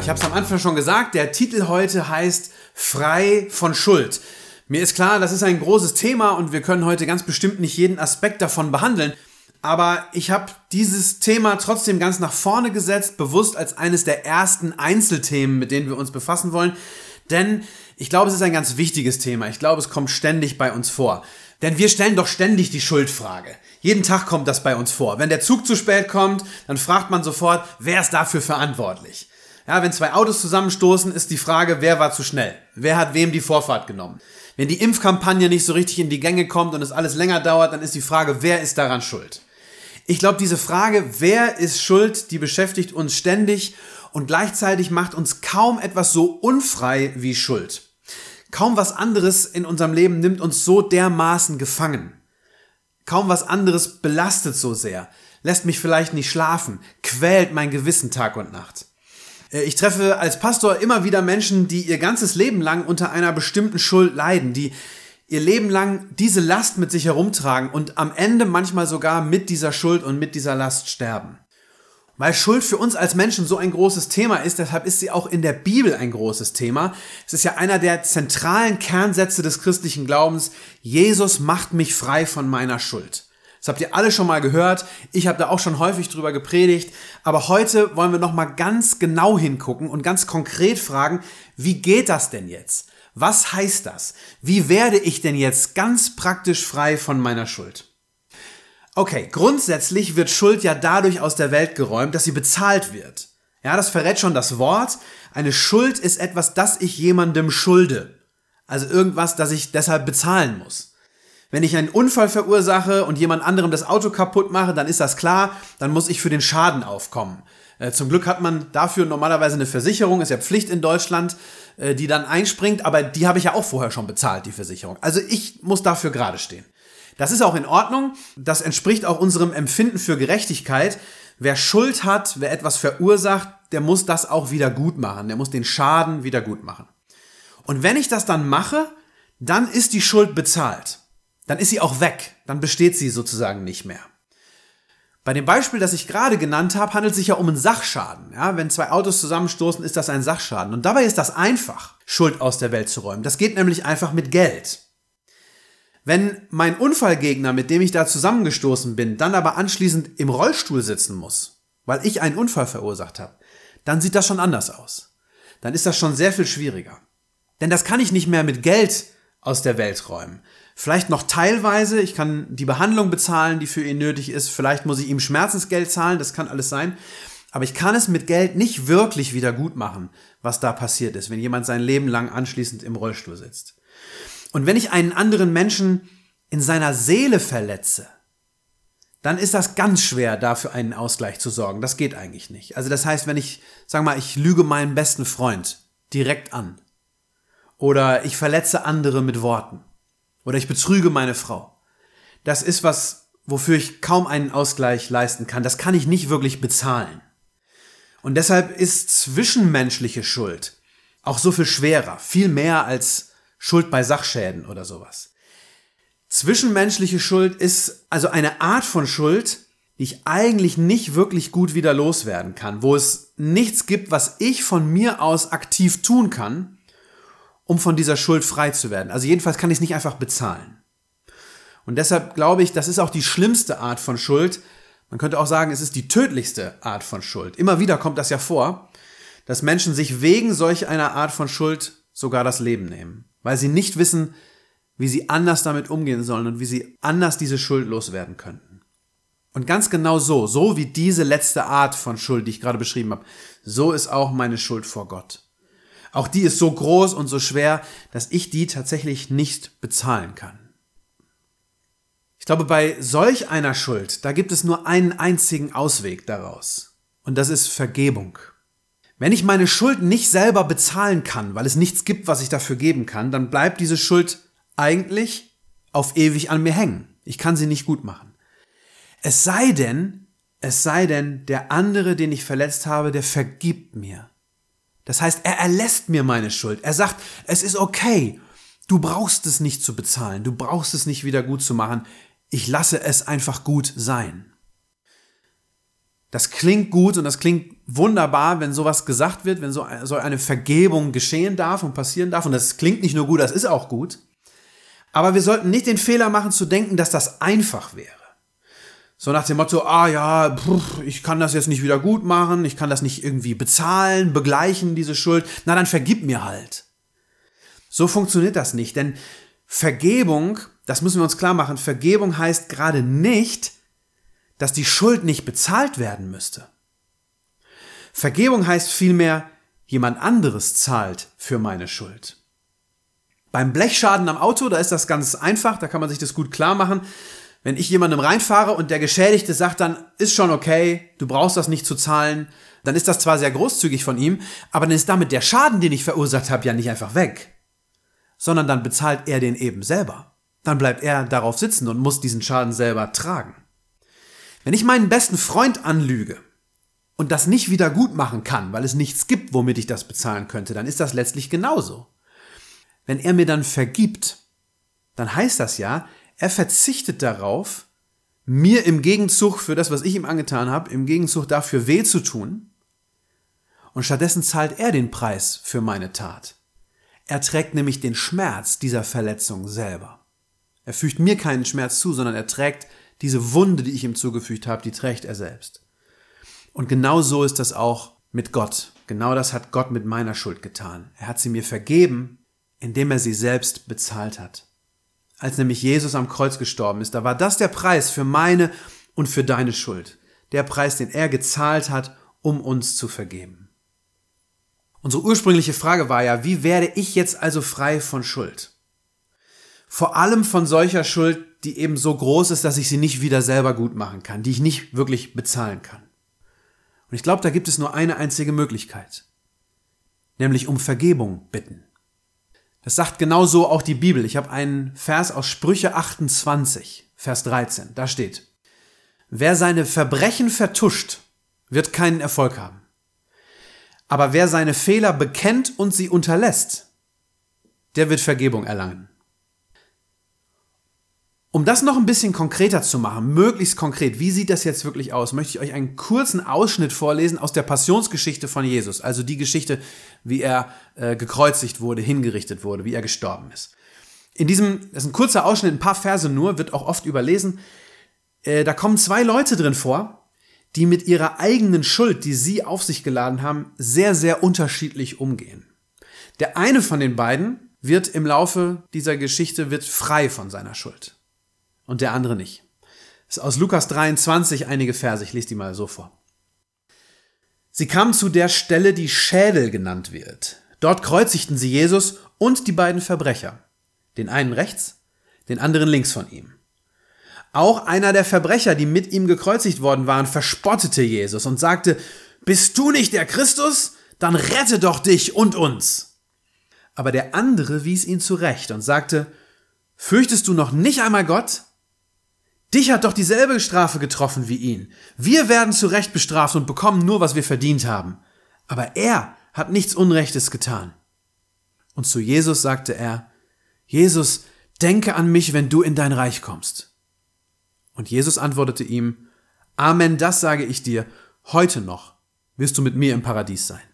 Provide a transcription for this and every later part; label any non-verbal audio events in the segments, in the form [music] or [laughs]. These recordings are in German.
Ich habe es am Anfang schon gesagt, der Titel heute heißt Frei von Schuld. Mir ist klar, das ist ein großes Thema und wir können heute ganz bestimmt nicht jeden Aspekt davon behandeln. Aber ich habe dieses Thema trotzdem ganz nach vorne gesetzt, bewusst als eines der ersten Einzelthemen, mit denen wir uns befassen wollen. Denn ich glaube, es ist ein ganz wichtiges Thema. Ich glaube, es kommt ständig bei uns vor. Denn wir stellen doch ständig die Schuldfrage. Jeden Tag kommt das bei uns vor. Wenn der Zug zu spät kommt, dann fragt man sofort, wer ist dafür verantwortlich? Ja, wenn zwei Autos zusammenstoßen, ist die Frage, wer war zu schnell? Wer hat wem die Vorfahrt genommen? Wenn die Impfkampagne nicht so richtig in die Gänge kommt und es alles länger dauert, dann ist die Frage, wer ist daran schuld? Ich glaube, diese Frage, wer ist schuld, die beschäftigt uns ständig und gleichzeitig macht uns kaum etwas so unfrei wie Schuld. Kaum was anderes in unserem Leben nimmt uns so dermaßen gefangen. Kaum was anderes belastet so sehr, lässt mich vielleicht nicht schlafen, quält mein Gewissen Tag und Nacht. Äh, ich treffe als Pastor immer wieder Menschen, die ihr ganzes Leben lang unter einer bestimmten Schuld leiden, die ihr Leben lang diese Last mit sich herumtragen und am Ende manchmal sogar mit dieser Schuld und mit dieser Last sterben. Weil Schuld für uns als Menschen so ein großes Thema ist, deshalb ist sie auch in der Bibel ein großes Thema. Es ist ja einer der zentralen Kernsätze des christlichen Glaubens. Jesus macht mich frei von meiner Schuld. Das habt ihr alle schon mal gehört. Ich habe da auch schon häufig drüber gepredigt. Aber heute wollen wir noch mal ganz genau hingucken und ganz konkret fragen, wie geht das denn jetzt? Was heißt das? Wie werde ich denn jetzt ganz praktisch frei von meiner Schuld? Okay, grundsätzlich wird Schuld ja dadurch aus der Welt geräumt, dass sie bezahlt wird. Ja, das verrät schon das Wort. Eine Schuld ist etwas, das ich jemandem schulde. Also irgendwas, das ich deshalb bezahlen muss. Wenn ich einen Unfall verursache und jemand anderem das Auto kaputt mache, dann ist das klar, dann muss ich für den Schaden aufkommen. Äh, zum Glück hat man dafür normalerweise eine Versicherung, ist ja Pflicht in Deutschland, äh, die dann einspringt, aber die habe ich ja auch vorher schon bezahlt, die Versicherung. Also ich muss dafür gerade stehen. Das ist auch in Ordnung, das entspricht auch unserem Empfinden für Gerechtigkeit. Wer Schuld hat, wer etwas verursacht, der muss das auch wieder gut machen, der muss den Schaden wieder gut machen. Und wenn ich das dann mache, dann ist die Schuld bezahlt dann ist sie auch weg, dann besteht sie sozusagen nicht mehr. Bei dem Beispiel, das ich gerade genannt habe, handelt es sich ja um einen Sachschaden. Ja, wenn zwei Autos zusammenstoßen, ist das ein Sachschaden. Und dabei ist das einfach, Schuld aus der Welt zu räumen. Das geht nämlich einfach mit Geld. Wenn mein Unfallgegner, mit dem ich da zusammengestoßen bin, dann aber anschließend im Rollstuhl sitzen muss, weil ich einen Unfall verursacht habe, dann sieht das schon anders aus. Dann ist das schon sehr viel schwieriger. Denn das kann ich nicht mehr mit Geld aus der Welt räumen. Vielleicht noch teilweise, ich kann die Behandlung bezahlen, die für ihn nötig ist. Vielleicht muss ich ihm Schmerzensgeld zahlen, das kann alles sein. Aber ich kann es mit Geld nicht wirklich wieder gut machen, was da passiert ist, wenn jemand sein Leben lang anschließend im Rollstuhl sitzt. Und wenn ich einen anderen Menschen in seiner Seele verletze, dann ist das ganz schwer, dafür einen Ausgleich zu sorgen. Das geht eigentlich nicht. Also das heißt, wenn ich, sag mal, ich lüge meinen besten Freund direkt an oder ich verletze andere mit Worten oder ich betrüge meine Frau. Das ist was, wofür ich kaum einen Ausgleich leisten kann. Das kann ich nicht wirklich bezahlen. Und deshalb ist zwischenmenschliche Schuld auch so viel schwerer, viel mehr als Schuld bei Sachschäden oder sowas. Zwischenmenschliche Schuld ist also eine Art von Schuld, die ich eigentlich nicht wirklich gut wieder loswerden kann, wo es nichts gibt, was ich von mir aus aktiv tun kann, um von dieser Schuld frei zu werden. Also jedenfalls kann ich es nicht einfach bezahlen. Und deshalb glaube ich, das ist auch die schlimmste Art von Schuld. Man könnte auch sagen, es ist die tödlichste Art von Schuld. Immer wieder kommt das ja vor, dass Menschen sich wegen solch einer Art von Schuld sogar das Leben nehmen, weil sie nicht wissen, wie sie anders damit umgehen sollen und wie sie anders diese Schuld loswerden könnten. Und ganz genau so, so wie diese letzte Art von Schuld, die ich gerade beschrieben habe, so ist auch meine Schuld vor Gott. Auch die ist so groß und so schwer, dass ich die tatsächlich nicht bezahlen kann. Ich glaube, bei solch einer Schuld, da gibt es nur einen einzigen Ausweg daraus. Und das ist Vergebung. Wenn ich meine Schuld nicht selber bezahlen kann, weil es nichts gibt, was ich dafür geben kann, dann bleibt diese Schuld eigentlich auf ewig an mir hängen. Ich kann sie nicht gut machen. Es sei denn, es sei denn, der andere, den ich verletzt habe, der vergibt mir. Das heißt, er erlässt mir meine Schuld. Er sagt, es ist okay. Du brauchst es nicht zu bezahlen. Du brauchst es nicht wieder gut zu machen. Ich lasse es einfach gut sein. Das klingt gut und das klingt wunderbar, wenn sowas gesagt wird, wenn so eine Vergebung geschehen darf und passieren darf. Und das klingt nicht nur gut, das ist auch gut. Aber wir sollten nicht den Fehler machen zu denken, dass das einfach wäre. So nach dem Motto, ah ja, ich kann das jetzt nicht wieder gut machen, ich kann das nicht irgendwie bezahlen, begleichen, diese Schuld. Na, dann vergib mir halt. So funktioniert das nicht, denn Vergebung, das müssen wir uns klar machen, Vergebung heißt gerade nicht, dass die Schuld nicht bezahlt werden müsste. Vergebung heißt vielmehr, jemand anderes zahlt für meine Schuld. Beim Blechschaden am Auto, da ist das ganz einfach, da kann man sich das gut klar machen. Wenn ich jemandem reinfahre und der Geschädigte sagt dann, ist schon okay, du brauchst das nicht zu zahlen, dann ist das zwar sehr großzügig von ihm, aber dann ist damit der Schaden, den ich verursacht habe, ja nicht einfach weg, sondern dann bezahlt er den eben selber. Dann bleibt er darauf sitzen und muss diesen Schaden selber tragen. Wenn ich meinen besten Freund anlüge und das nicht wieder gut machen kann, weil es nichts gibt, womit ich das bezahlen könnte, dann ist das letztlich genauso. Wenn er mir dann vergibt, dann heißt das ja, er verzichtet darauf, mir im Gegenzug für das, was ich ihm angetan habe, im Gegenzug dafür weh zu tun. Und stattdessen zahlt er den Preis für meine Tat. Er trägt nämlich den Schmerz dieser Verletzung selber. Er fügt mir keinen Schmerz zu, sondern er trägt diese Wunde, die ich ihm zugefügt habe, die trägt er selbst. Und genau so ist das auch mit Gott. Genau das hat Gott mit meiner Schuld getan. Er hat sie mir vergeben, indem er sie selbst bezahlt hat als nämlich Jesus am Kreuz gestorben ist, da war das der Preis für meine und für deine Schuld. Der Preis, den er gezahlt hat, um uns zu vergeben. Unsere ursprüngliche Frage war ja, wie werde ich jetzt also frei von Schuld? Vor allem von solcher Schuld, die eben so groß ist, dass ich sie nicht wieder selber gut machen kann, die ich nicht wirklich bezahlen kann. Und ich glaube, da gibt es nur eine einzige Möglichkeit, nämlich um Vergebung bitten. Das sagt genauso auch die Bibel. Ich habe einen Vers aus Sprüche 28, Vers 13. Da steht, wer seine Verbrechen vertuscht, wird keinen Erfolg haben. Aber wer seine Fehler bekennt und sie unterlässt, der wird Vergebung erlangen. Um das noch ein bisschen konkreter zu machen, möglichst konkret, wie sieht das jetzt wirklich aus, möchte ich euch einen kurzen Ausschnitt vorlesen aus der Passionsgeschichte von Jesus, also die Geschichte, wie er äh, gekreuzigt wurde, hingerichtet wurde, wie er gestorben ist. In diesem, das ist ein kurzer Ausschnitt, ein paar Verse nur, wird auch oft überlesen. Äh, da kommen zwei Leute drin vor, die mit ihrer eigenen Schuld, die sie auf sich geladen haben, sehr, sehr unterschiedlich umgehen. Der eine von den beiden wird im Laufe dieser Geschichte wird frei von seiner Schuld und der andere nicht. Das ist aus Lukas 23 einige Verse, ich lese die mal so vor. Sie kamen zu der Stelle, die Schädel genannt wird. Dort kreuzigten sie Jesus und die beiden Verbrecher. Den einen rechts, den anderen links von ihm. Auch einer der Verbrecher, die mit ihm gekreuzigt worden waren, verspottete Jesus und sagte, Bist du nicht der Christus? Dann rette doch dich und uns. Aber der andere wies ihn zurecht und sagte, Fürchtest du noch nicht einmal Gott? Dich hat doch dieselbe Strafe getroffen wie ihn. Wir werden zu Recht bestraft und bekommen nur, was wir verdient haben. Aber er hat nichts Unrechtes getan. Und zu Jesus sagte er, Jesus, denke an mich, wenn du in dein Reich kommst. Und Jesus antwortete ihm, Amen, das sage ich dir, heute noch wirst du mit mir im Paradies sein.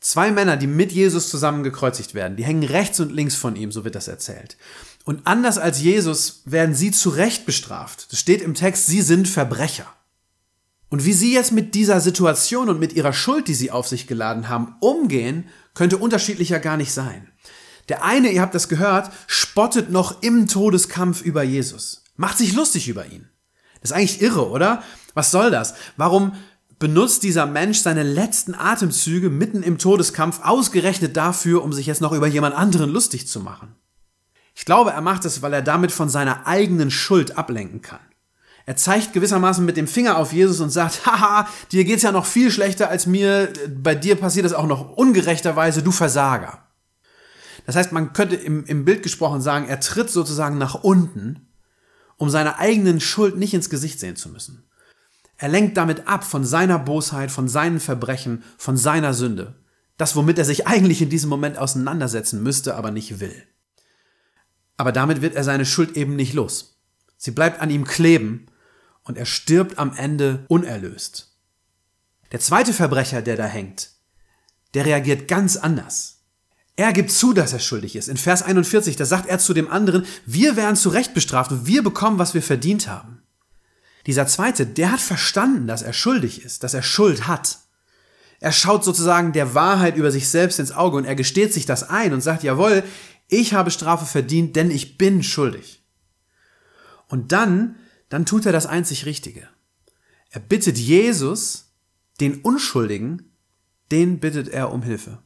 Zwei Männer, die mit Jesus zusammen gekreuzigt werden, die hängen rechts und links von ihm, so wird das erzählt. Und anders als Jesus werden sie zu Recht bestraft. Das steht im Text, sie sind Verbrecher. Und wie sie jetzt mit dieser Situation und mit ihrer Schuld, die sie auf sich geladen haben, umgehen, könnte unterschiedlicher gar nicht sein. Der eine, ihr habt das gehört, spottet noch im Todeskampf über Jesus, macht sich lustig über ihn. Das ist eigentlich irre, oder? Was soll das? Warum benutzt dieser Mensch seine letzten Atemzüge mitten im Todeskampf ausgerechnet dafür, um sich jetzt noch über jemand anderen lustig zu machen? Ich glaube, er macht es, weil er damit von seiner eigenen Schuld ablenken kann. Er zeigt gewissermaßen mit dem Finger auf Jesus und sagt, [laughs] haha, dir geht's ja noch viel schlechter als mir, bei dir passiert es auch noch ungerechterweise, du Versager. Das heißt, man könnte im, im Bild gesprochen sagen, er tritt sozusagen nach unten, um seine eigenen Schuld nicht ins Gesicht sehen zu müssen. Er lenkt damit ab von seiner Bosheit, von seinen Verbrechen, von seiner Sünde. Das, womit er sich eigentlich in diesem Moment auseinandersetzen müsste, aber nicht will. Aber damit wird er seine Schuld eben nicht los. Sie bleibt an ihm kleben und er stirbt am Ende unerlöst. Der zweite Verbrecher, der da hängt, der reagiert ganz anders. Er gibt zu, dass er schuldig ist. In Vers 41, da sagt er zu dem anderen, wir werden zu Recht bestraft und wir bekommen, was wir verdient haben. Dieser zweite, der hat verstanden, dass er schuldig ist, dass er Schuld hat. Er schaut sozusagen der Wahrheit über sich selbst ins Auge und er gesteht sich das ein und sagt, jawohl, ich habe Strafe verdient, denn ich bin schuldig. Und dann, dann tut er das einzig Richtige. Er bittet Jesus, den Unschuldigen, den bittet er um Hilfe.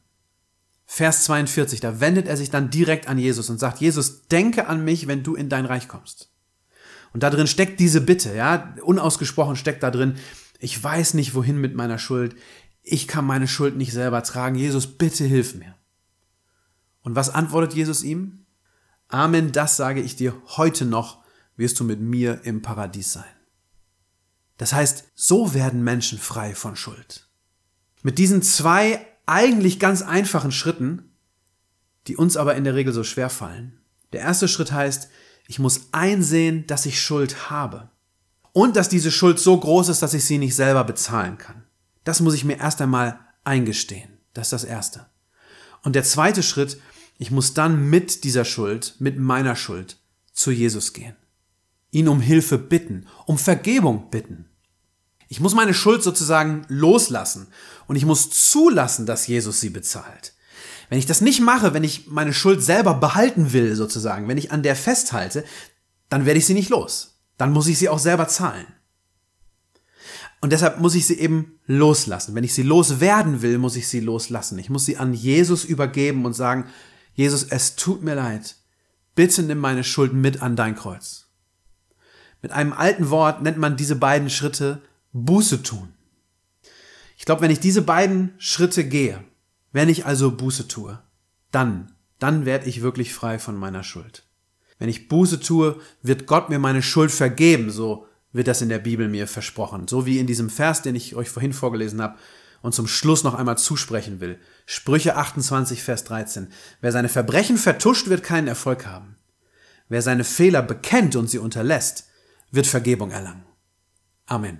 Vers 42, da wendet er sich dann direkt an Jesus und sagt, Jesus, denke an mich, wenn du in dein Reich kommst. Und da drin steckt diese Bitte, ja, unausgesprochen steckt da drin, ich weiß nicht, wohin mit meiner Schuld, ich kann meine Schuld nicht selber tragen, Jesus, bitte hilf mir. Und was antwortet Jesus ihm? Amen, das sage ich dir, heute noch wirst du mit mir im Paradies sein. Das heißt, so werden Menschen frei von Schuld. Mit diesen zwei eigentlich ganz einfachen Schritten, die uns aber in der Regel so schwer fallen. Der erste Schritt heißt, ich muss einsehen, dass ich Schuld habe. Und dass diese Schuld so groß ist, dass ich sie nicht selber bezahlen kann. Das muss ich mir erst einmal eingestehen. Das ist das Erste. Und der zweite Schritt, ich muss dann mit dieser Schuld, mit meiner Schuld, zu Jesus gehen. Ihn um Hilfe bitten, um Vergebung bitten. Ich muss meine Schuld sozusagen loslassen und ich muss zulassen, dass Jesus sie bezahlt. Wenn ich das nicht mache, wenn ich meine Schuld selber behalten will, sozusagen, wenn ich an der festhalte, dann werde ich sie nicht los. Dann muss ich sie auch selber zahlen. Und deshalb muss ich sie eben loslassen. Wenn ich sie loswerden will, muss ich sie loslassen. Ich muss sie an Jesus übergeben und sagen, Jesus, es tut mir leid. Bitte nimm meine Schuld mit an dein Kreuz. Mit einem alten Wort nennt man diese beiden Schritte Buße tun. Ich glaube, wenn ich diese beiden Schritte gehe, wenn ich also Buße tue, dann, dann werde ich wirklich frei von meiner Schuld. Wenn ich Buße tue, wird Gott mir meine Schuld vergeben, so wird das in der Bibel mir versprochen. So wie in diesem Vers, den ich euch vorhin vorgelesen habe und zum Schluss noch einmal zusprechen will. Sprüche 28, Vers 13. Wer seine Verbrechen vertuscht, wird keinen Erfolg haben. Wer seine Fehler bekennt und sie unterlässt, wird Vergebung erlangen. Amen.